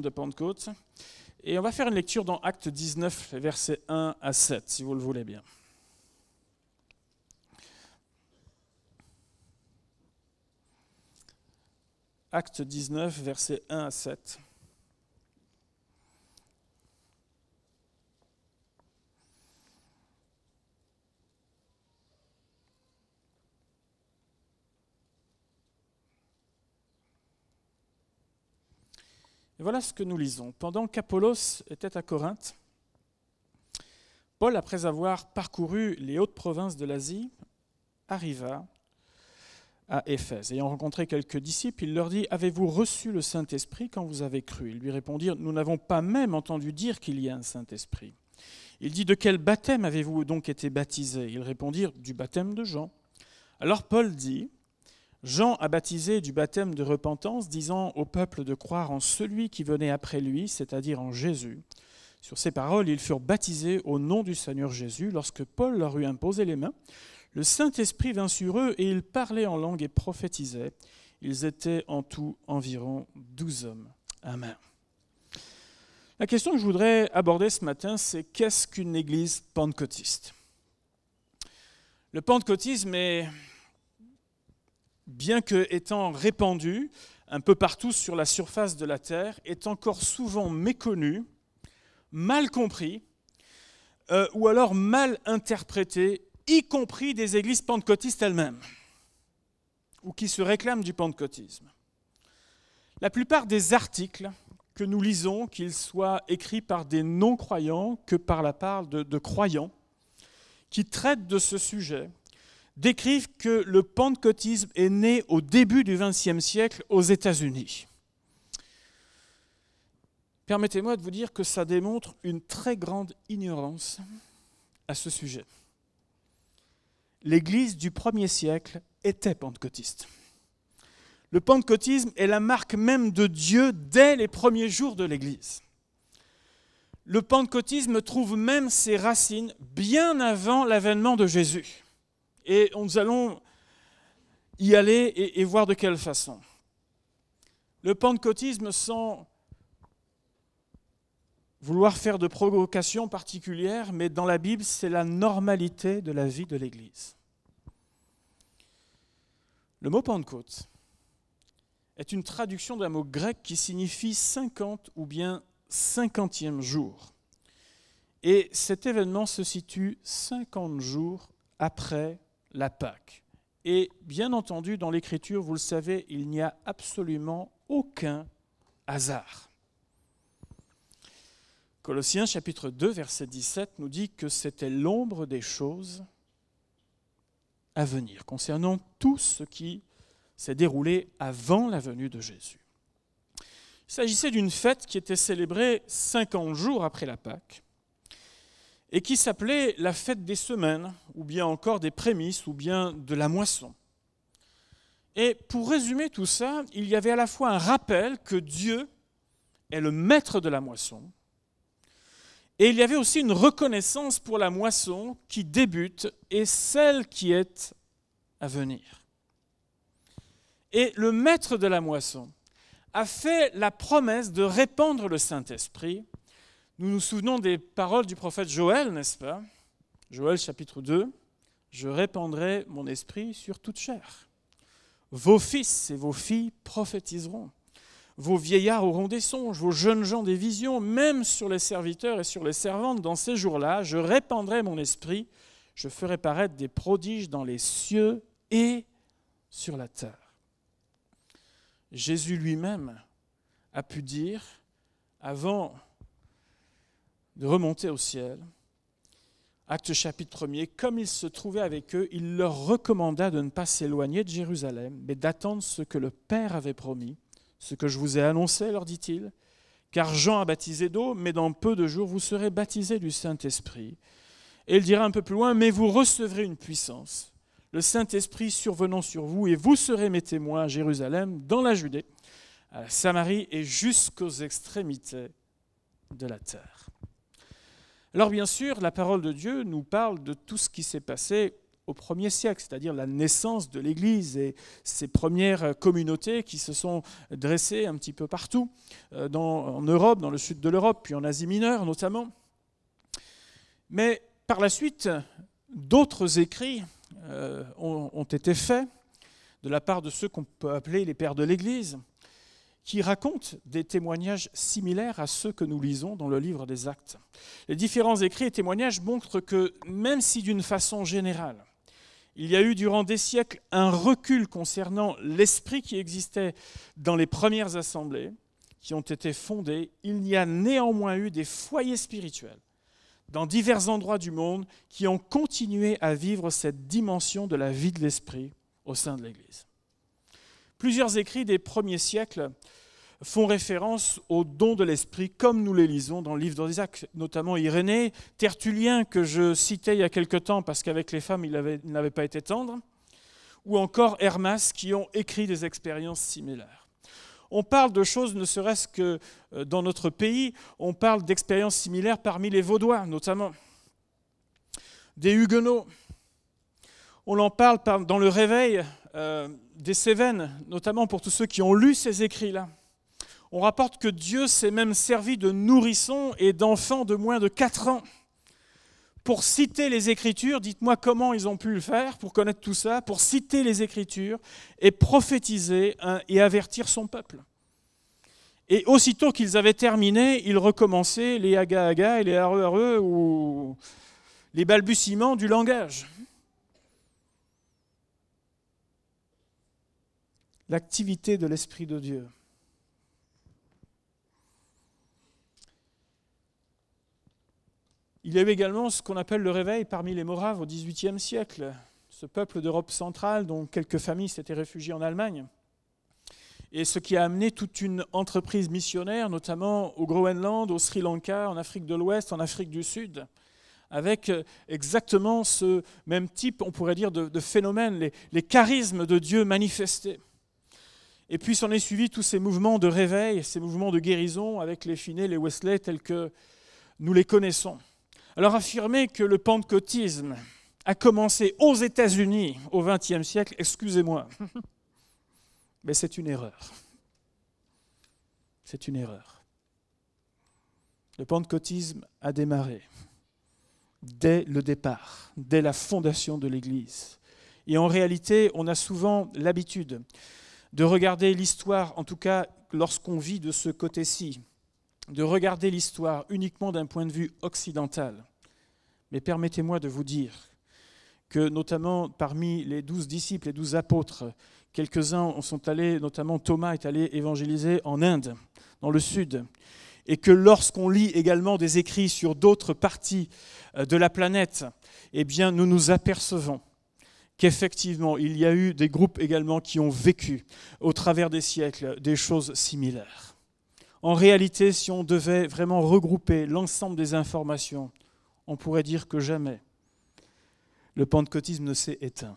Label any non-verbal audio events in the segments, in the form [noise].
de Pentecôte. Et on va faire une lecture dans Acte 19, versets 1 à 7, si vous le voulez bien. Acte 19, versets 1 à 7. Voilà ce que nous lisons. Pendant qu'Apollos était à Corinthe, Paul, après avoir parcouru les hautes provinces de l'Asie, arriva à Éphèse. Ayant rencontré quelques disciples, il leur dit Avez-vous reçu le Saint-Esprit quand vous avez cru? Ils lui répondirent Nous n'avons pas même entendu dire qu'il y a un Saint-Esprit. Il dit De quel baptême avez-vous donc été baptisés Ils répondirent Du baptême de Jean. Alors Paul dit Jean a baptisé du baptême de repentance, disant au peuple de croire en celui qui venait après lui, c'est-à-dire en Jésus. Sur ces paroles, ils furent baptisés au nom du Seigneur Jésus. Lorsque Paul leur eut imposé les mains, le Saint-Esprit vint sur eux et ils parlaient en langue et prophétisaient. Ils étaient en tout environ douze hommes. Amen. La question que je voudrais aborder ce matin, c'est qu'est-ce qu'une église pentecôtiste? Le pentecôtisme est bien que étant répandu un peu partout sur la surface de la terre, est encore souvent méconnu, mal compris, euh, ou alors mal interprété, y compris des églises pentecôtistes elles-mêmes, ou qui se réclament du pentecôtisme. La plupart des articles que nous lisons, qu'ils soient écrits par des non-croyants que par la part de croyants, qui traitent de ce sujet, décrivent que le pentecôtisme est né au début du XXe siècle aux États-Unis. Permettez-moi de vous dire que ça démontre une très grande ignorance à ce sujet. L'Église du premier siècle était pentecôtiste. Le pentecôtisme est la marque même de Dieu dès les premiers jours de l'Église. Le pentecôtisme trouve même ses racines bien avant l'avènement de Jésus. Et nous allons y aller et, voir de quelle façon. Le pentecôtisme, sans vouloir faire de provocation particulière, mais dans la Bible, c'est la normalité de la vie de l'Église. Le mot Pentecôte est une traduction d'un mot grec qui signifie 50 ou bien cinquantième jour. Et cet événement se situe 50 jours après la Pâque. Et bien entendu, dans l'Écriture, vous le savez, il n'y a absolument aucun hasard. Colossiens chapitre 2, verset 17 nous dit que c'était l'ombre des choses à venir, concernant tout ce qui s'est déroulé avant la venue de Jésus. Il s'agissait d'une fête qui était célébrée 50 jours après la Pâque, et qui s'appelait la fête des semaines, ou bien encore des prémices, ou bien de la moisson. Et pour résumer tout ça, il y avait à la fois un rappel que Dieu est le maître de la moisson, et il y avait aussi une reconnaissance pour la moisson qui débute et celle qui est à venir. Et le maître de la moisson a fait la promesse de répandre le Saint-Esprit nous nous souvenons des paroles du prophète Joël, n'est-ce pas? Joël chapitre 2, Je répandrai mon esprit sur toute chair. Vos fils et vos filles prophétiseront. Vos vieillards auront des songes, vos jeunes gens des visions, même sur les serviteurs et sur les servantes dans ces jours-là, je répandrai mon esprit, je ferai paraître des prodiges dans les cieux et sur la terre. Jésus lui-même a pu dire, avant de remonter au ciel. Acte chapitre 1er, comme il se trouvait avec eux, il leur recommanda de ne pas s'éloigner de Jérusalem, mais d'attendre ce que le Père avait promis, ce que je vous ai annoncé, leur dit-il, car Jean a baptisé d'eau, mais dans peu de jours vous serez baptisés du Saint-Esprit. Et il dira un peu plus loin, mais vous recevrez une puissance, le Saint-Esprit survenant sur vous, et vous serez mes témoins à Jérusalem, dans la Judée, à la Samarie et jusqu'aux extrémités de la terre. Alors bien sûr, la parole de Dieu nous parle de tout ce qui s'est passé au premier siècle, c'est-à-dire la naissance de l'Église et ces premières communautés qui se sont dressées un petit peu partout, euh, en Europe, dans le sud de l'Europe, puis en Asie mineure notamment. Mais par la suite, d'autres écrits euh, ont été faits de la part de ceux qu'on peut appeler les pères de l'Église, qui racontent des témoignages similaires à ceux que nous lisons dans le livre des Actes. Les différents écrits et témoignages montrent que, même si d'une façon générale, il y a eu durant des siècles un recul concernant l'esprit qui existait dans les premières assemblées qui ont été fondées, il y a néanmoins eu des foyers spirituels dans divers endroits du monde qui ont continué à vivre cette dimension de la vie de l'esprit au sein de l'Église. Plusieurs écrits des premiers siècles font référence aux dons de l'esprit, comme nous les lisons dans le livre d'Isaac, notamment Irénée, Tertullien, que je citais il y a quelque temps parce qu'avec les femmes, il n'avait pas été tendre, ou encore Hermas, qui ont écrit des expériences similaires. On parle de choses, ne serait-ce que euh, dans notre pays, on parle d'expériences similaires parmi les Vaudois, notamment. Des Huguenots. On en parle dans le réveil euh, des Cévennes, notamment pour tous ceux qui ont lu ces écrits-là. On rapporte que Dieu s'est même servi de nourrissons et d'enfants de moins de 4 ans. Pour citer les Écritures, dites-moi comment ils ont pu le faire pour connaître tout ça, pour citer les Écritures et prophétiser et avertir son peuple. Et aussitôt qu'ils avaient terminé, ils recommençaient les aga-aga et les are ou les balbutiements du langage. L'activité de l'Esprit de Dieu. Il y a eu également ce qu'on appelle le réveil parmi les Moraves au XVIIIe siècle, ce peuple d'Europe centrale dont quelques familles s'étaient réfugiées en Allemagne. Et ce qui a amené toute une entreprise missionnaire, notamment au Groenland, au Sri Lanka, en Afrique de l'Ouest, en Afrique du Sud, avec exactement ce même type, on pourrait dire, de, phénomène, les, les charismes de Dieu manifestés. Et puis s'en est suivi tous ces mouvements de réveil, ces mouvements de guérison avec les Finney, les Wesley tels que nous les connaissons. Alors affirmer que le pentecôtisme a commencé aux États-Unis au XXe siècle, excusez-moi, [laughs] mais c'est une erreur. C'est une erreur. Le pentecôtisme a démarré dès le départ, dès la fondation de l'Église. Et en réalité, on a souvent l'habitude de regarder l'histoire, en tout cas lorsqu'on vit de ce côté-ci, de regarder l'histoire uniquement d'un point de vue occidental. Mais permettez-moi de vous dire que notamment parmi les douze disciples, les douze apôtres, quelques-uns sont allés, notamment Thomas est allé évangéliser en Inde, dans le sud, et que lorsqu'on lit également des écrits sur d'autres parties euh, de la planète, eh bien nous nous apercevons qu'effectivement, il y a eu des groupes également qui ont vécu au travers des siècles des choses similaires. En réalité, si on devait vraiment regrouper l'ensemble des informations, on pourrait dire que jamais le pentecôtisme ne s'est éteint,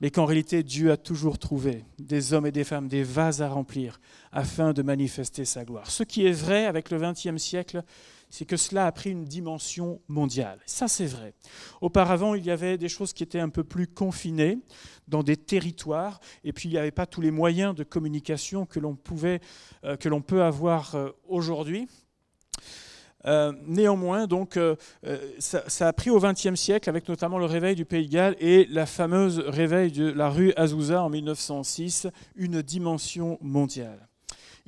mais qu'en réalité Dieu a toujours trouvé des hommes et des femmes, des vases à remplir afin de manifester sa gloire. Ce qui est vrai avec le XXe siècle, c'est que cela a pris une dimension mondiale. Ça, c'est vrai. Auparavant, il y avait des choses qui étaient un peu plus confinées dans des territoires, et puis il n'y avait pas tous les moyens de communication que l'on euh, peut avoir euh, aujourd'hui. Euh, néanmoins, donc, ça, ça, a pris au XXe siècle, avec notamment le réveil du Pays de Galles et la fameuse réveil de la rue Azusa en 1906, une dimension mondiale.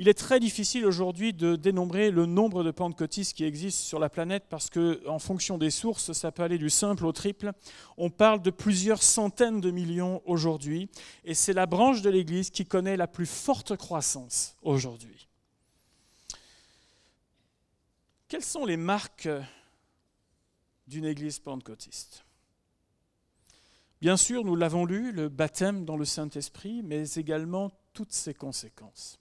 Il est très difficile aujourd'hui de dénombrer le nombre de pentecôtistes qui existent sur la planète parce que, en fonction des sources, ça peut aller du simple au triple. On parle de plusieurs centaines de millions aujourd'hui, et c'est la branche de l'Église qui connaît la plus forte croissance aujourd'hui. Quelles sont les marques d'une Église pentecôtiste Bien sûr, nous l'avons lu, le baptême dans le Saint-Esprit, mais également toutes ses conséquences.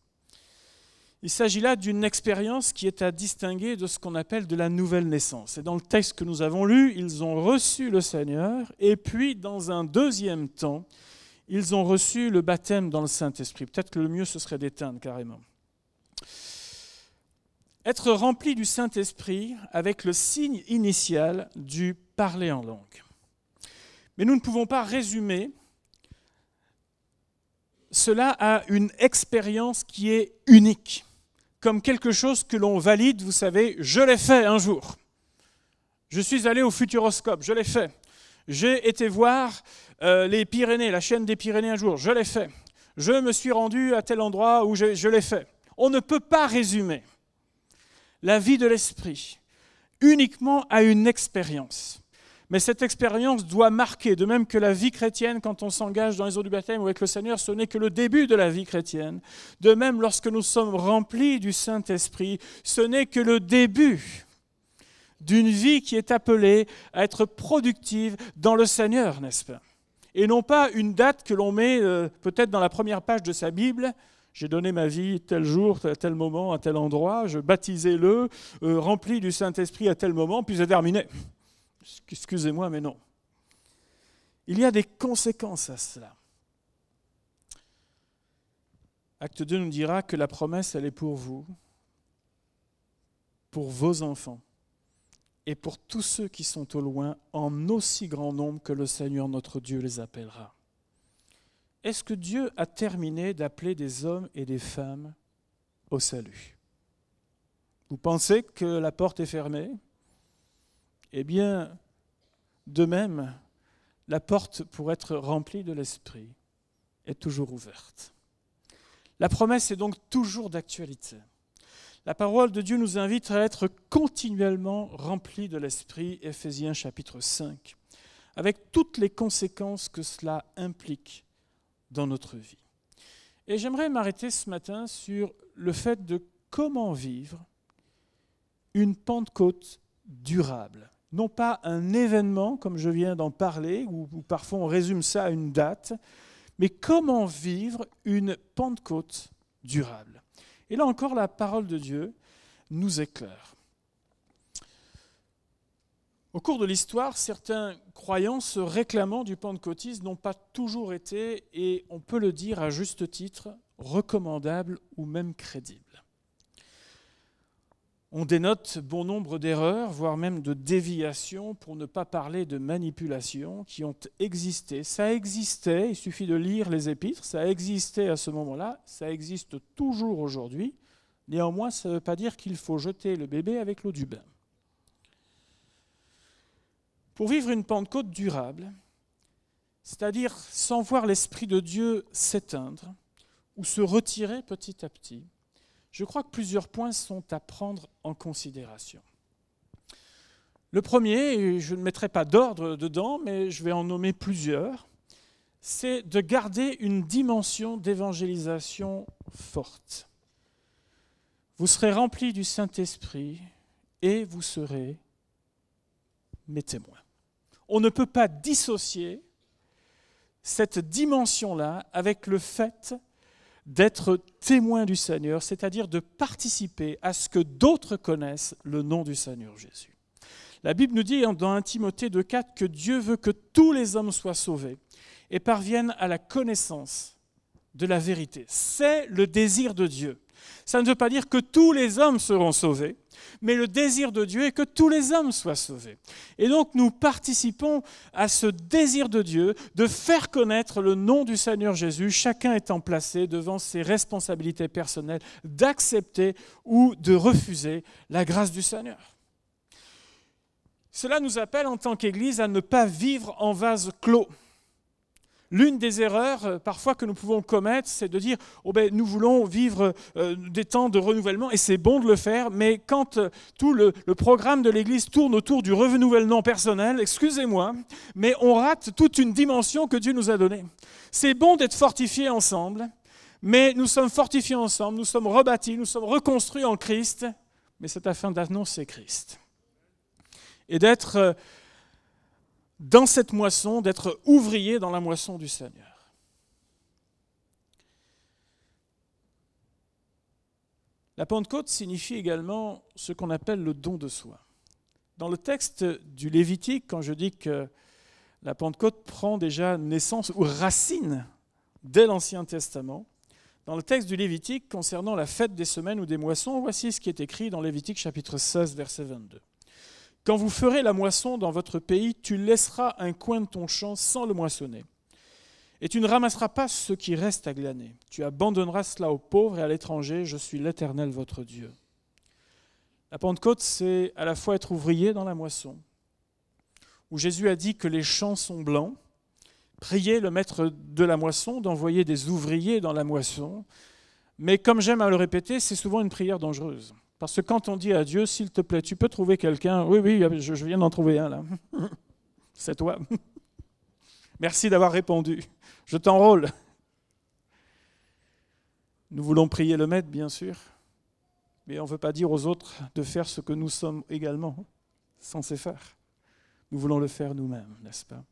Il s'agit là d'une expérience qui est à distinguer de ce qu'on appelle de la nouvelle naissance. Et dans le texte que nous avons lu, ils ont reçu le Seigneur, et puis dans un deuxième temps, ils ont reçu le baptême dans le Saint-Esprit. Peut-être que le mieux, ce serait d'éteindre carrément. Être rempli du Saint-Esprit avec le signe initial du parler en langue. Mais nous ne pouvons pas résumer cela à une expérience qui est unique, comme quelque chose que l'on valide, vous savez, je l'ai fait un jour. Je suis allé au Futuroscope, je l'ai fait. J'ai été voir euh, les Pyrénées, la chaîne des Pyrénées un jour, je l'ai fait. Je me suis rendu à tel endroit où je, je l'ai fait. On ne peut pas résumer la vie de l'esprit uniquement à une expérience. Mais cette expérience doit marquer, de même que la vie chrétienne, quand on s'engage dans les eaux du baptême ou avec le Seigneur, ce n'est que le début de la vie chrétienne. De même, lorsque nous sommes remplis du Saint-Esprit, ce n'est que le début d'une vie qui est appelée à être productive dans le Seigneur, n'est-ce pas? Et non pas une date que l'on met euh, peut-être dans la première page de sa Bible, j'ai donné ma vie tel jour, à tel moment, à tel endroit, je baptisais le, euh, rempli du Saint-Esprit à tel moment, puis c'est terminé. Excusez-moi, mais non. Il y a des conséquences à cela. Acte 2 nous dira que la promesse, elle est pour vous, pour vos enfants et pour tous ceux qui sont au loin, en aussi grand nombre que le Seigneur notre Dieu les appellera. Est-ce que Dieu a terminé d'appeler des hommes et des femmes au salut? Vous pensez que la porte est fermée? Eh bien, de même, la porte pour être remplie de l'Esprit est toujours ouverte. La promesse est donc toujours d'actualité. La parole de Dieu nous invite à être continuellement remplis de l'Esprit, Éphésiens chapitre 5, avec toutes les conséquences que cela implique dans notre vie. Et j'aimerais m'arrêter ce matin sur le fait de comment vivre une Pentecôte durable. Non pas un événement, comme je viens d'en parler, ou, parfois on résume ça à une date, mais comment vivre une Pentecôte durable. Et là encore, la parole de Dieu nous éclaire. Au cours de l'histoire, certains croyants se réclamant du pentecôtisme n'ont pas toujours été, et on peut le dire à juste titre, recommandables ou même crédibles. On dénote bon nombre d'erreurs, voire même de déviations, pour ne pas parler de manipulations, qui ont existé. Ça existait, il suffit de lire les épîtres, ça existait à ce moment-là, ça existe toujours aujourd'hui. Néanmoins, ça ne veut pas dire qu'il faut jeter le bébé avec l'eau du bain. Pour vivre une Pentecôte durable, c'est-à-dire sans voir l'Esprit de Dieu s'éteindre ou se retirer petit à petit, je crois que plusieurs points sont à prendre en considération. Le premier, je ne mettrai pas d'ordre dedans, mais je vais en nommer plusieurs, c'est de garder une dimension d'évangélisation forte. Vous serez remplis du Saint-Esprit et vous serez mes témoins on ne peut pas dissocier cette dimension-là avec le fait d'être témoin du Seigneur, c'est-à-dire de participer à ce que d'autres connaissent le nom du Seigneur Jésus. La Bible nous dit dans 1 Timothée 2,4 que Dieu veut que tous les hommes soient sauvés et parviennent à la connaissance de la vérité. C'est le désir de Dieu. Ça ne veut pas dire que tous les hommes seront sauvés, mais le désir de Dieu est que tous les hommes soient sauvés. Et donc nous participons à ce désir de Dieu de faire connaître le nom du Seigneur Jésus, chacun étant placé devant ses responsabilités personnelles, d'accepter ou de refuser la grâce du Seigneur. Cela nous appelle en tant qu'Église à ne pas vivre en vase clos. L'une des erreurs euh, parfois que nous pouvons commettre, c'est de dire oh ben, nous voulons vivre euh, des temps de renouvellement et c'est bon de le faire, mais quand euh, tout le, le, programme de l'Église tourne autour du renouvellement personnel, excusez-moi, mais on rate toute une dimension que Dieu nous a donnée. C'est bon d'être fortifiés ensemble, mais nous sommes fortifiés ensemble, nous sommes rebâtis, nous sommes reconstruits en Christ, mais c'est afin d'annoncer Christ et d'être dans cette moisson, d'être ouvrier dans la moisson du Seigneur. La Pentecôte signifie également ce qu'on appelle le don de soi. Dans le texte du Lévitique, quand je dis que la Pentecôte prend déjà naissance ou racine dès l'Ancien Testament, dans le texte du Lévitique concernant la fête des semaines ou des moissons, voici ce qui est écrit dans Lévitique chapitre 16, verset 22. Quand vous ferez la moisson dans votre pays, tu laisseras un coin de ton champ sans le moissonner. Et tu ne ramasseras pas ce qui reste à glaner. Tu abandonneras cela aux pauvres et à l'étranger. Je suis l'Éternel, votre Dieu. La Pentecôte, c'est à la fois être ouvrier dans la moisson, où Jésus a dit que les champs sont blancs, prier le maître de la moisson d'envoyer des ouvriers dans la moisson. Mais comme j'aime à le répéter, c'est souvent une prière dangereuse. Parce que quand on dit à Dieu, s'il te plaît, tu peux trouver quelqu'un, oui, oui, je viens d'en trouver un là. [laughs] C'est toi. [laughs] Merci d'avoir répondu. Je t'enrôle. Nous voulons prier le maître, bien sûr, mais on ne veut pas dire aux autres de faire ce que nous sommes également censés faire. Nous voulons le faire nous-mêmes, n'est-ce pas?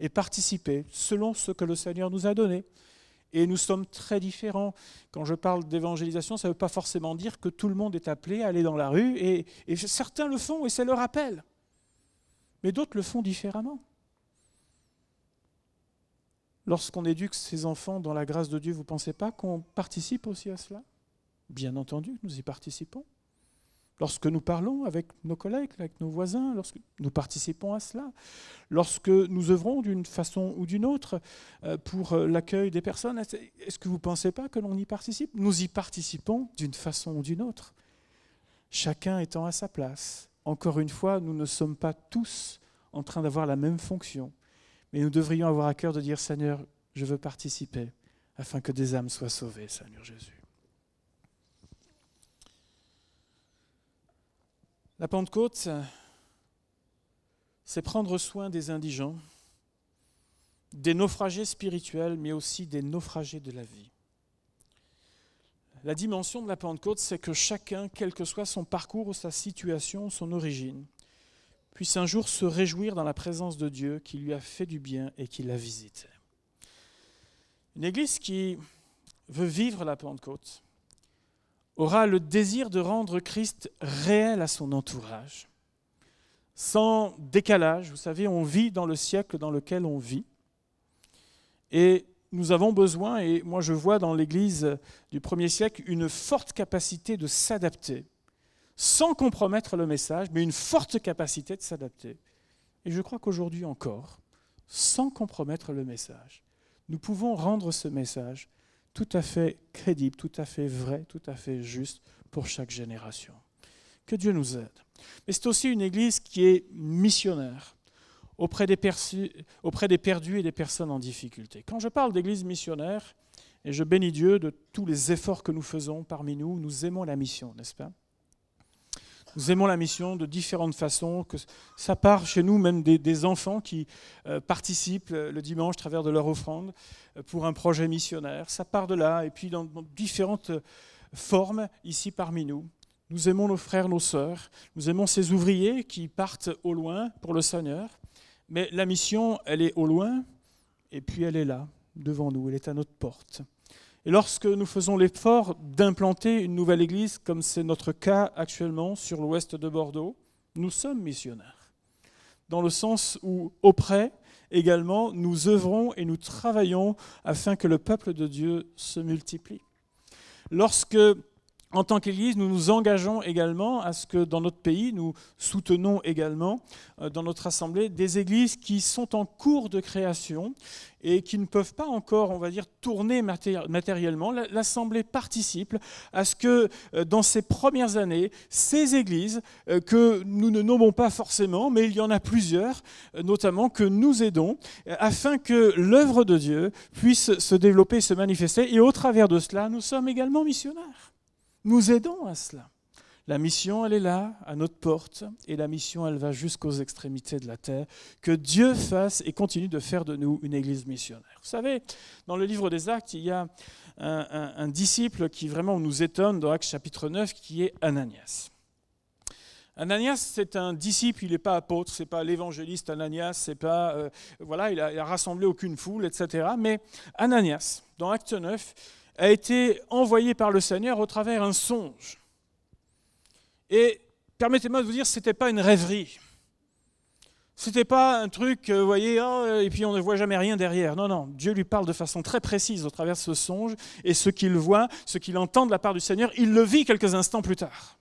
Et participer selon ce que le Seigneur nous a donné. Et nous sommes très différents. Quand je parle d'évangélisation, ça ne veut pas forcément dire que tout le monde est appelé à aller dans la rue, et, certains le font, et c'est leur appel. Mais d'autres le font différemment. Lorsqu'on éduque ses enfants dans la grâce de Dieu, vous ne pensez pas qu'on participe aussi à cela? Bien entendu, nous y participons. Lorsque nous parlons avec nos collègues, avec nos voisins, lorsque nous participons à cela, lorsque nous œuvrons d'une façon ou d'une autre euh, pour euh, l'accueil des personnes, est-ce que vous ne pensez pas que l'on y participe? Nous y participons d'une façon ou d'une autre, chacun étant à sa place. Encore une fois, nous ne sommes pas tous en train d'avoir la même fonction. Mais nous devrions avoir à cœur de dire, Seigneur, je veux participer afin que des âmes soient sauvées, Seigneur Jésus. La Pentecôte, c'est prendre soin des indigents, des naufragés spirituels, mais aussi des naufragés de la vie. La dimension de la Pentecôte, c'est que chacun, quel que soit son parcours ou sa situation, son origine, puisse un jour se réjouir dans la présence de Dieu qui lui a fait du bien et qui l'a visité. Une église qui veut vivre la Pentecôte aura le désir de rendre Christ réel à son entourage, sans décalage. Vous savez, on vit dans le siècle dans lequel on vit. Et nous avons besoin, et moi je vois dans l'Église du premier siècle, une forte capacité de s'adapter sans compromettre le message, mais une forte capacité de s'adapter. Et je crois qu'aujourd'hui encore, sans compromettre le message, nous pouvons rendre ce message tout à fait crédible, tout à fait vrai, tout à fait juste pour chaque génération. Que Dieu nous aide. Mais c'est aussi une Église qui est missionnaire auprès des, perdus et des personnes en difficulté. Quand je parle d'Église missionnaire, et je bénis Dieu de tous les efforts que nous faisons parmi nous, nous aimons la mission, n'est-ce pas? Nous aimons la mission de différentes façons. Que ça part chez nous même des, enfants qui euh, participent le dimanche à travers de leur offrande euh, pour un projet missionnaire. Ça part de là et puis dans, différentes formes ici parmi nous. Nous aimons nos frères, nos sœurs. Nous aimons ces ouvriers qui partent au loin pour le Seigneur. Mais la mission, elle est au loin et puis elle est là, devant nous. Elle est à notre porte. Et lorsque nous faisons l'effort d'implanter une nouvelle église, comme c'est notre cas actuellement sur l'ouest de Bordeaux, nous sommes missionnaires. Dans le sens où, auprès, également, nous œuvrons et nous travaillons afin que le peuple de Dieu se multiplie. Lorsque en tant qu'Église, nous nous engageons également à ce que dans notre pays, nous soutenons également euh, dans notre assemblée des églises qui sont en cours de création et qui ne peuvent pas encore, on va dire, tourner matériellement. L'assemblée participe à ce que euh, dans ces premières années, ces églises euh, que nous ne nommons pas forcément, mais il y en a plusieurs, notamment que nous aidons, afin que l'œuvre de Dieu puisse se développer, se manifester. Et au travers de cela, nous sommes également missionnaires. Nous aidons à cela. La mission, elle est là, à notre porte, et la mission, elle va jusqu'aux extrémités de la terre. Que Dieu fasse et continue de faire de nous une église missionnaire. Vous savez, dans le livre des Actes, il y a un, disciple qui vraiment nous étonne dans Actes chapitre 9, qui est Ananias. Ananias, c'est un disciple, il n'est pas apôtre, c'est pas l'évangéliste Ananias, c'est pas, euh, voilà, il a, rassemblé aucune foule, etc. Mais Ananias, dans Acte 9, a été envoyé par le Seigneur au travers un songe. Et permettez-moi de vous dire, ce n'était pas une rêverie. Ce n'était pas un truc, euh, vous voyez, oh, et puis on ne voit jamais rien derrière. Non, non, Dieu lui parle de façon très précise au travers de ce songe, et ce qu'il voit, ce qu'il entend de la part du Seigneur, il le vit quelques instants plus tard.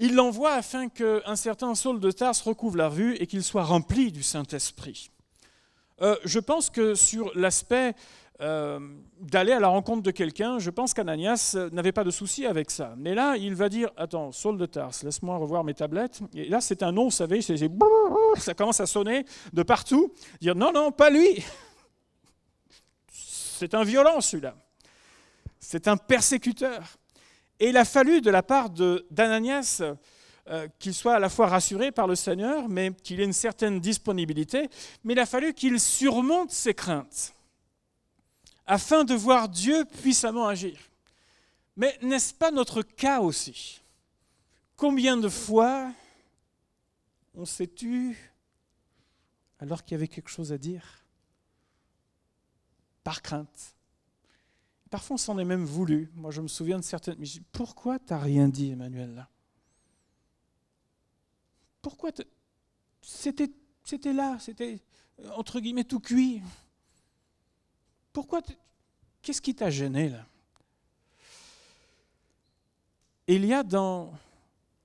il l'envoie afin qu'un certain Saul de Tarse recouvre la vue et qu'il soit rempli du Saint-Esprit. Euh, je pense que sur l'aspect euh, d'aller à la rencontre de quelqu'un, je pense qu'Ananias n'avait pas de souci avec ça. Mais là, il va dire, attends, Saul de Tarse, laisse-moi revoir mes tablettes. Et là, c'est un nom, vous savez, ça commence à sonner de partout. Dire, non, non, pas lui. C'est un violent, celui-là. C'est un persécuteur. Et il a fallu de la part d'Ananias euh, qu'il soit à la fois rassuré par le Seigneur, mais qu'il ait une certaine disponibilité, mais il a fallu qu'il surmonte ses craintes afin de voir Dieu puissamment agir. Mais n'est-ce pas notre cas aussi? Combien de fois on s'est tu alors qu'il y avait quelque chose à dire? Par crainte. Parfois, on s'en est même voulu. Moi, je me souviens de certaines. Mais pourquoi tu n'as rien dit, Emmanuel, Pourquoi c'était, c'était là, c'était entre guillemets tout cuit. Pourquoi Qu'est-ce qui t'a gêné, là? Il y a dans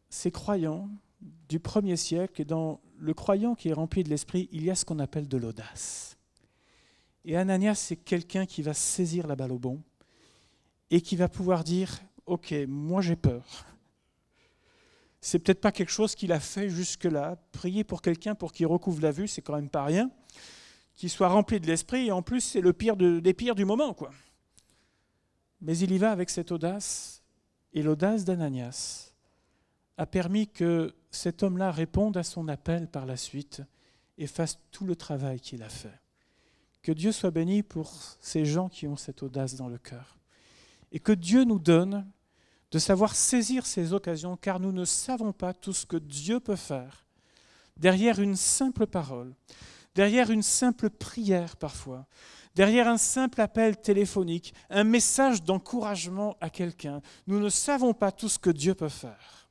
ces croyants du premier siècle et dans le croyant qui est rempli de l'esprit, il y a ce qu'on appelle de l'audace. Et Ananias, c'est quelqu'un qui va saisir la balle au bon et qui va pouvoir dire Ok, moi j'ai peur. C'est peut-être pas quelque chose qu'il a fait jusque-là. Prier pour quelqu'un pour qu'il recouvre la vue, c'est quand même pas rien. Qu'il soit rempli de l'esprit, et en plus, c'est le pire des pires du moment, quoi. Mais il y va avec cette audace, et l'audace d'Ananias a permis que cet homme-là réponde à son appel par la suite et fasse tout le travail qu'il a fait. Que Dieu soit béni pour ces gens qui ont cette audace dans le cœur et que Dieu nous donne de savoir saisir ces occasions, car nous ne savons pas tout ce que Dieu peut faire derrière une simple parole, derrière une simple prière parfois, derrière un simple appel téléphonique, un message d'encouragement à quelqu'un. Nous ne savons pas tout ce que Dieu peut faire.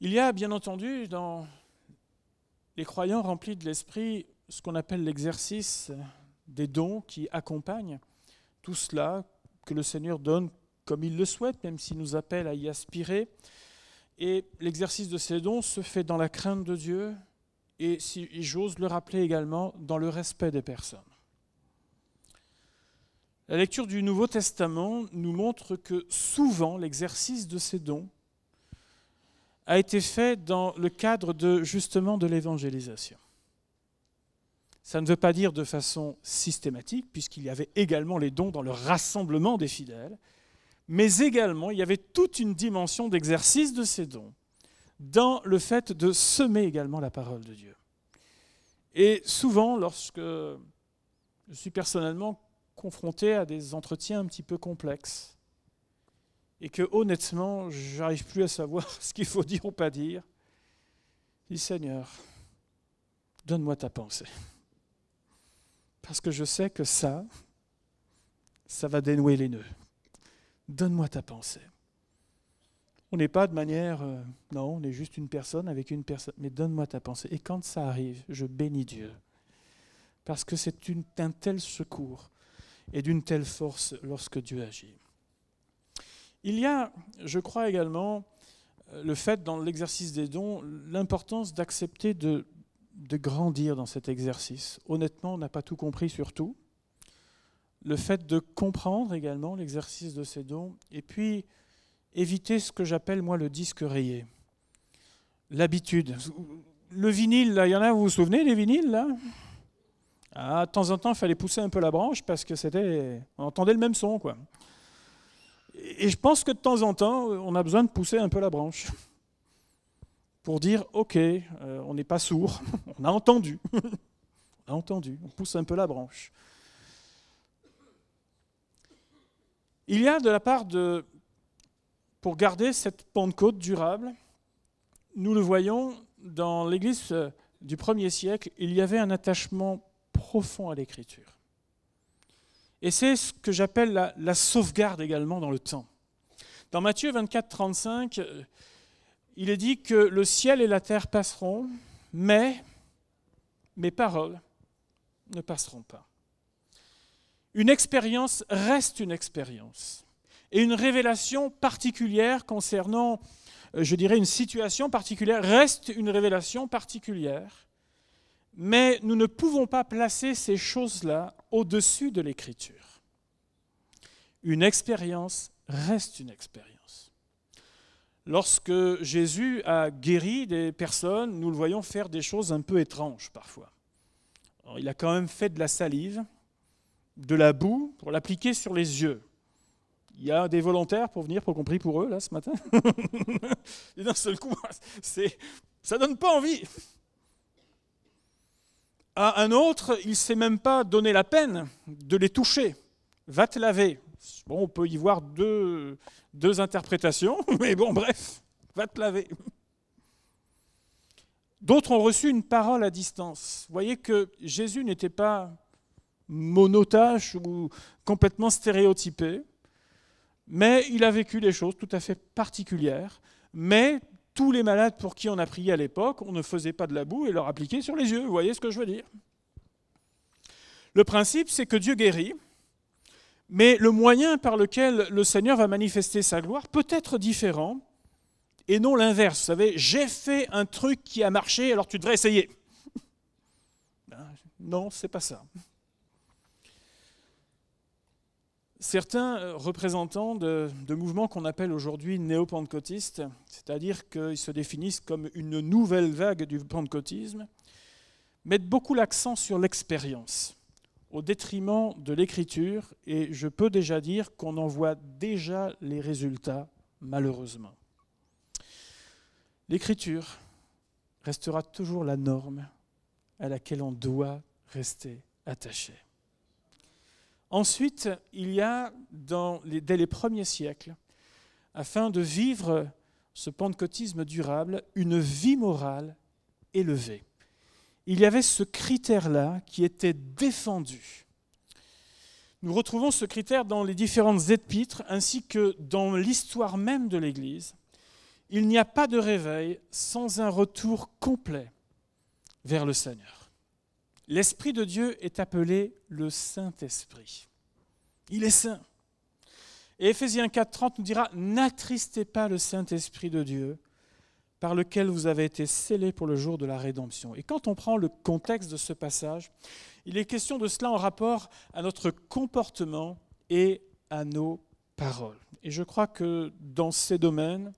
Il y a bien entendu dans les croyants remplis de l'esprit ce qu'on appelle l'exercice des dons qui accompagnent tout cela que le Seigneur donne comme il le souhaite, même s'il nous appelle à y aspirer. Et l'exercice de ces dons se fait dans la crainte de Dieu et, si j'ose le rappeler également, dans le respect des personnes. La lecture du Nouveau Testament nous montre que souvent l'exercice de ces dons a été fait dans le cadre de justement de l'évangélisation. Ça ne veut pas dire de façon systématique, puisqu'il y avait également les dons dans le rassemblement des fidèles, mais également il y avait toute une dimension d'exercice de ces dons dans le fait de semer également la parole de Dieu. Et souvent, lorsque je suis personnellement confronté à des entretiens un petit peu complexes, et que honnêtement, j'arrive plus à savoir [laughs] ce qu'il faut dire ou pas dire, je dis Seigneur, donne-moi ta pensée. Parce que je sais que ça, ça va dénouer les nœuds. Donne-moi ta pensée. On n'est pas de manière, euh, non, on est juste une personne avec une personne, mais donne-moi ta pensée. Et quand ça arrive, je bénis Dieu. Parce que c'est un tel secours et d'une telle force lorsque Dieu agit. Il y a, je crois également, euh, le fait dans l'exercice des dons, l'importance d'accepter de de grandir dans cet exercice. Honnêtement, on n'a pas tout compris sur tout. Le fait de comprendre également l'exercice de ces dons, et puis éviter ce que j'appelle moi le disque rayé. L'habitude. Le vinyle, il y en a, vous vous souvenez des vinyles là? Ah, De temps en temps, il fallait pousser un peu la branche parce que c'était. On entendait le même son, quoi. Et je pense que de temps en temps, on a besoin de pousser un peu la branche pour dire ok, euh, on n'est pas sourd, [laughs] on a entendu, [laughs] on a entendu, on pousse un peu la branche. Il y a de la part de, pour garder cette Pentecôte durable, nous le voyons dans l'Église euh, du premier siècle, il y avait un attachement profond à l'Écriture. Et c'est ce que j'appelle la, la, sauvegarde également dans le temps. Dans Matthieu 24, 35, il est dit que le ciel et la terre passeront, mais mes paroles ne passeront pas. Une expérience reste une expérience. et une révélation particulière concernant, euh, je dirais, une situation particulière reste une révélation particulière. Mais nous ne pouvons pas placer ces choses-là au-dessus de l'écriture. Une expérience reste une expérience. Lorsque Jésus a guéri des personnes, nous le voyons faire des choses un peu étranges parfois. il a quand même fait de la salive, de la boue pour l'appliquer sur les yeux. Il y a des volontaires pour venir, pour compris pour eux, là, ce matin. [laughs] D'un seul coup, [laughs] ça donne pas envie. À un autre, il ne s'est même pas donné la peine de les toucher. Va te laver. On peut y voir deux, deux interprétations, [laughs] mais bon, bref, va te laver. D'autres ont reçu une parole à distance. Vous voyez que Jésus n'était pas monotache ou complètement stéréotypé, mais il a vécu des choses tout à fait particulières. Mais tous les malades pour qui on a prié à l'époque, on ne faisait pas de la boue et leur appliquait sur les yeux. Vous voyez ce que je veux dire? Le principe, c'est que Dieu guérit, mais le moyen par lequel le Seigneur va manifester sa gloire peut être différent et non l'inverse. Vous savez, j'ai fait un truc qui a marché, alors tu devrais essayer. Ben, non, c'est pas ça. Certains euh, représentants de, mouvements qu'on appelle aujourd'hui néo-pentecôtistes, c'est-à-dire qu'ils se définissent comme une nouvelle vague du pentecôtisme, mettent beaucoup l'accent sur l'expérience, au détriment de l'écriture, et je peux déjà dire qu'on en voit déjà les résultats, malheureusement. L'écriture restera toujours la norme à laquelle on doit rester attaché. Ensuite, il y a, dès les premiers siècles, afin de vivre ce pentecôtisme durable, une vie morale élevée. Il y avait ce critère-là qui était défendu. Nous retrouvons ce critère dans les différentes épîtres ainsi que dans l'histoire même de l'Église. Il n'y a pas de réveil sans un retour complet vers le Seigneur. L'Esprit de Dieu est appelé le Saint-Esprit. Il est saint. Et Éphésiens 4.30 nous dira, n'attristez pas le Saint-Esprit de Dieu, par lequel vous avez été scellés pour le jour de la rédemption. Et quand on prend le contexte de ce passage, il est question de cela en rapport à notre comportement et à nos paroles. Et je crois que dans ces domaines,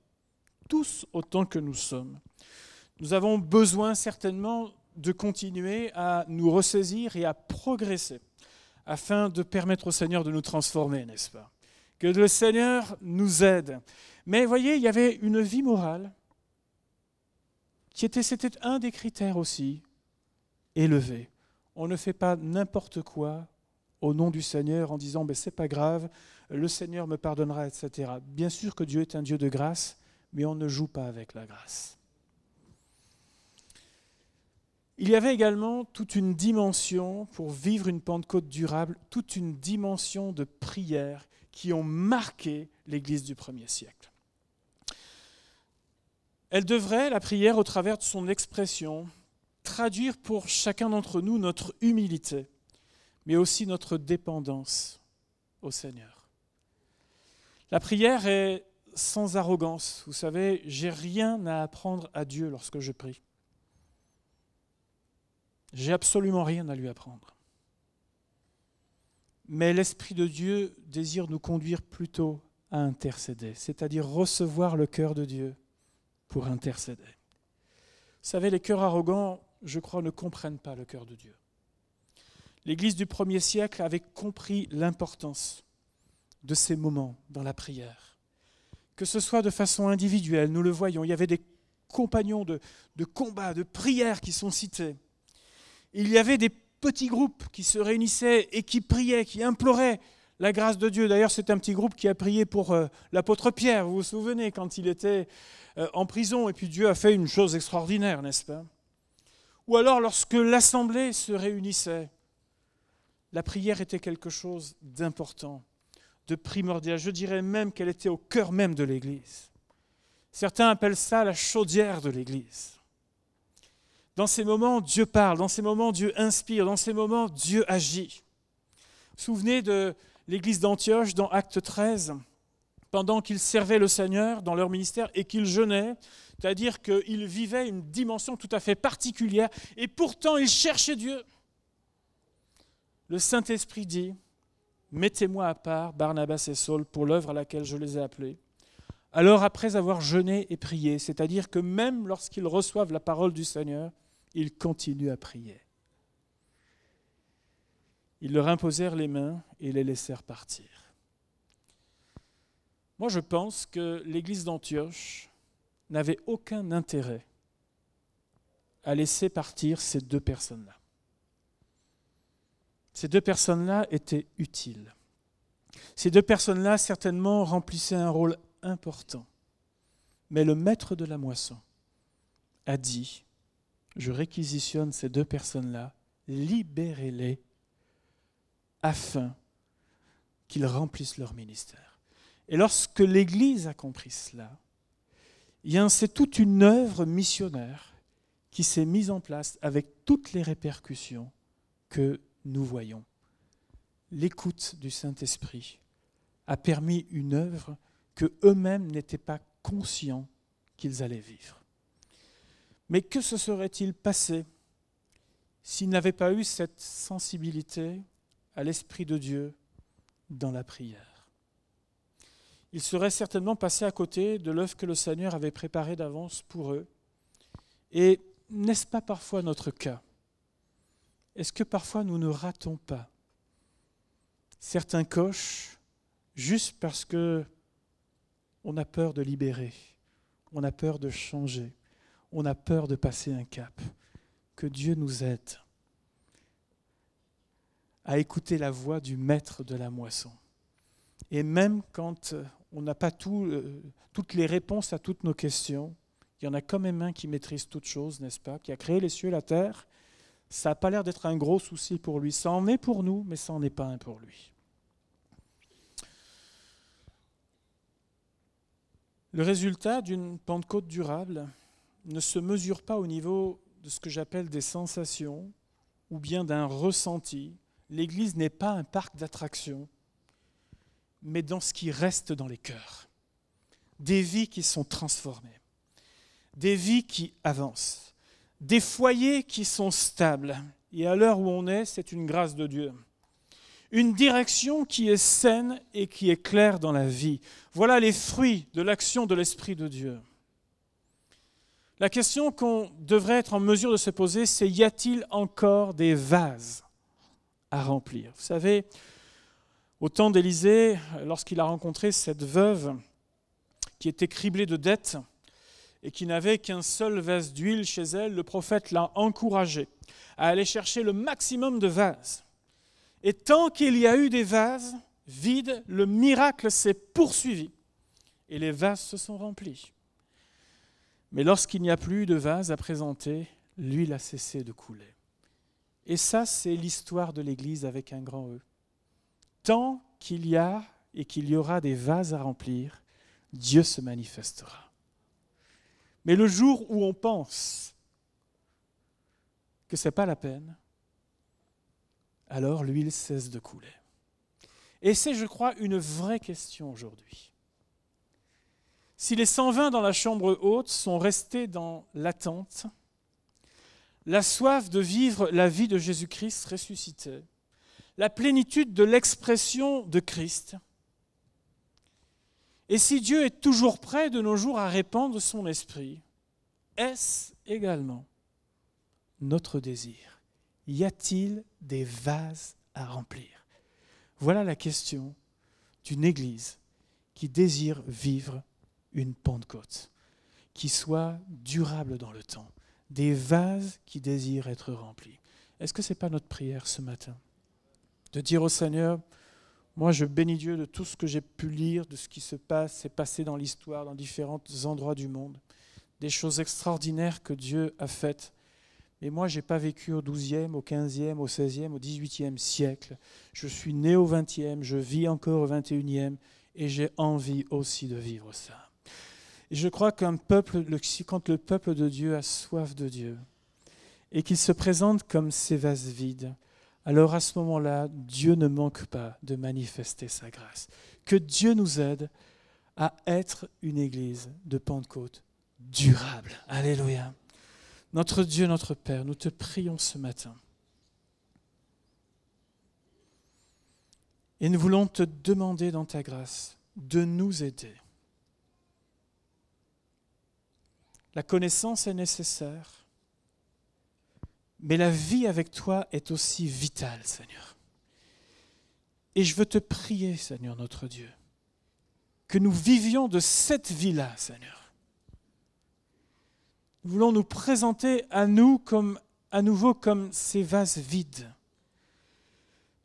tous autant que nous sommes, nous avons besoin certainement de continuer à nous ressaisir et à progresser afin de permettre au Seigneur de nous transformer, n'est-ce pas? Que le Seigneur nous aide. Mais voyez, il y avait une vie morale c'était un des critères aussi, élevé. On ne fait pas n'importe quoi au nom du Seigneur en disant, ben, c'est pas grave, le Seigneur me pardonnera, etc. Bien sûr que Dieu est un Dieu de grâce, mais on ne joue pas avec la grâce. Il y avait également toute une dimension, pour vivre une Pentecôte durable, toute une dimension de prière qui ont marqué l'Église du premier siècle. Elle devrait, la prière, au travers de son expression, traduire pour chacun d'entre nous notre humilité, mais aussi notre dépendance au Seigneur. La prière est sans arrogance. Vous savez, j'ai rien à apprendre à Dieu lorsque je prie. J'ai absolument rien à lui apprendre. Mais l'Esprit de Dieu désire nous conduire plutôt à intercéder, c'est-à-dire recevoir le cœur de Dieu pour intercéder. Vous savez, les cœurs arrogants, je crois, ne comprennent pas le cœur de Dieu. L'Église du premier siècle avait compris l'importance de ces moments dans la prière. Que ce soit de façon individuelle, nous le voyons, il y avait des compagnons de, de combat, de prière qui sont cités il y avait des petits groupes qui se réunissaient et qui priaient, qui imploraient la grâce de Dieu. D'ailleurs, c'est un petit groupe qui a prié pour euh, l'apôtre Pierre, vous vous souvenez, quand il était euh, en prison, et puis Dieu a fait une chose extraordinaire, n'est-ce pas? Ou alors lorsque l'assemblée se réunissait, la prière était quelque chose d'important, de primordial. Je dirais même qu'elle était au cœur même de l'Église. Certains appellent ça la chaudière de l'Église. Dans ces moments, Dieu parle, dans ces moments, Dieu inspire, dans ces moments, Dieu agit. Vous vous souvenez de l'église d'Antioche dans Acte 13 pendant qu'ils servaient le Seigneur dans leur ministère et qu'ils jeûnaient, c'est-à-dire qu'ils vivaient une dimension tout à fait particulière et pourtant ils cherchaient Dieu. Le Saint-Esprit dit, Mettez-moi à part Barnabas et Saul pour l'œuvre à laquelle je les ai appelés. Alors après avoir jeûné et prié, c'est-à-dire que même lorsqu'ils reçoivent la parole du Seigneur, ils continuent à prier. Ils leur imposèrent les mains et les laissèrent partir. Moi, je pense que l'église d'Antioche n'avait aucun intérêt à laisser partir ces deux personnes-là. Ces deux personnes-là étaient utiles. Ces deux personnes-là certainement remplissaient un rôle important. Mais le maître de la moisson a dit, je réquisitionne ces deux personnes-là, libérez-les afin qu'ils remplissent leur ministère. Et lorsque l'Église a compris cela, c'est toute une œuvre missionnaire qui s'est mise en place avec toutes les répercussions que nous voyons. L'écoute du Saint-Esprit a permis une œuvre que eux-mêmes n'étaient pas conscients qu'ils allaient vivre. Mais que se serait-il passé s'ils n'avaient pas eu cette sensibilité à l'Esprit de Dieu dans la prière Ils seraient certainement passés à côté de l'œuvre que le Seigneur avait préparée d'avance pour eux. Et n'est-ce pas parfois notre cas? Est-ce que parfois nous ne ratons pas certains coches juste parce que on a peur de libérer, on a peur de changer, on a peur de passer un cap? Que Dieu nous aide à écouter la voix du maître de la moisson. Et même quand on n'a pas euh, toutes les réponses à toutes nos questions, il y en a quand même un qui maîtrise toutes choses, n'est-ce pas Qui a créé les cieux et la terre. Ça n'a pas l'air d'être un gros souci pour lui. Ça en est pour nous, mais ça n'en est pas un pour lui. Le résultat d'une Pentecôte durable ne se mesure pas au niveau de ce que j'appelle des sensations ou bien d'un ressenti. L'Église n'est pas un parc d'attractions, mais dans ce qui reste dans les cœurs. Des vies qui sont transformées, des vies qui avancent, des foyers qui sont stables. Et à l'heure où on est, c'est une grâce de Dieu une direction qui est saine et qui est claire dans la vie. Voilà les fruits de l'action de l'Esprit de Dieu. La question qu'on devrait être en mesure de se poser, c'est y a-t-il encore des vases remplir Vous savez, au temps d'Élisée, lorsqu'il a rencontré cette veuve qui était criblée de dettes et qui n'avait qu'un seul vase d'huile chez elle, le prophète l'a encouragé à aller chercher le maximum de vases. Et tant qu'il y a eu des vases vides, le miracle s'est poursuivi et les vases se sont remplis. Mais lorsqu'il n'y a plus de vases à présenter, l'huile a cessé de couler. Et ça, c'est l'histoire de l'Église avec un grand E. Tant qu'il y a et qu'il y aura des vases à remplir, Dieu se manifestera. Mais le jour où on pense que ce n'est pas la peine, alors l'huile cesse de couler. Et c'est, je crois, une vraie question aujourd'hui. Si les 120 dans la chambre haute sont restés dans l'attente, la soif de vivre la vie de Jésus-Christ ressuscité, la plénitude de l'expression de Christ, et si Dieu est toujours prêt de nos jours à répandre son esprit, est-ce également notre désir? Y a-t-il des vases à remplir? Voilà la question d'une Église qui désire vivre une Pentecôte, qui soit durable dans le temps, des vases qui désirent être remplis. Est-ce que ce n'est pas notre prière ce matin De dire au Seigneur, moi je bénis Dieu de tout ce que j'ai pu lire, de ce qui se passe, s'est passé dans l'histoire, dans différents endroits du monde, des choses extraordinaires que Dieu a faites et moi, je n'ai pas vécu au XIIe, au XVe, au XVIe, au XVIIIe siècle. Je suis né au XXe, je vis encore au XXIe, et j'ai envie aussi de vivre ça. Et je crois qu'un peuple, quand le peuple de Dieu a soif de Dieu, et qu'il se présente comme ces vases vides, alors à ce moment-là, Dieu ne manque pas de manifester sa grâce. Que Dieu nous aide à être une église de Pentecôte durable. Alléluia. Notre Dieu, notre Père, nous te prions ce matin. Et nous voulons te demander dans ta grâce de nous aider. La connaissance est nécessaire, mais la vie avec toi est aussi vitale, Seigneur. Et je veux te prier, Seigneur notre Dieu, que nous vivions de cette vie-là, Seigneur. Nous voulons nous présenter à nous comme à nouveau comme ces vases vides.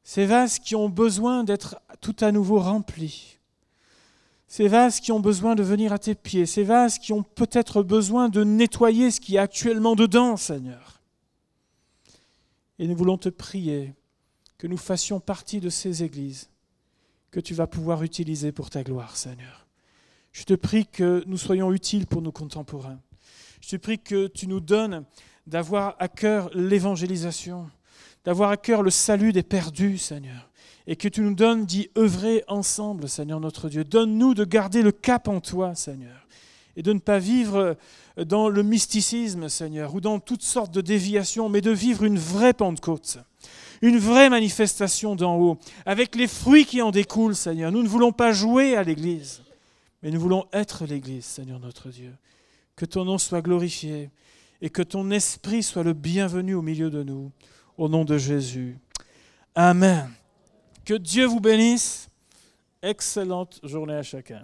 Ces vases qui ont besoin d'être tout à nouveau remplis. Ces vases qui ont besoin de venir à tes pieds. Ces vases qui ont peut-être besoin de nettoyer ce qui est actuellement dedans, Seigneur. Et nous voulons te prier que nous fassions partie de ces églises que tu vas pouvoir utiliser pour ta gloire, Seigneur. Je te prie que nous soyons utiles pour nos contemporains. Je te prie que tu nous donnes d'avoir à cœur l'évangélisation, d'avoir à cœur le salut des perdus, Seigneur. Et que tu nous donnes d'y œuvrer ensemble, Seigneur notre Dieu. Donne-nous de garder le cap en toi, Seigneur. Et de ne pas vivre dans le mysticisme, Seigneur, ou dans toutes sortes de déviations, mais de vivre une vraie Pentecôte une vraie manifestation d'en haut, avec les fruits qui en découlent, Seigneur. Nous ne voulons pas jouer à l'Église, mais nous voulons être l'Église, Seigneur notre Dieu. Que ton nom soit glorifié et que ton esprit soit le bienvenu au milieu de nous, au nom de Jésus. Amen. Que Dieu vous bénisse. Excellente journée à chacun.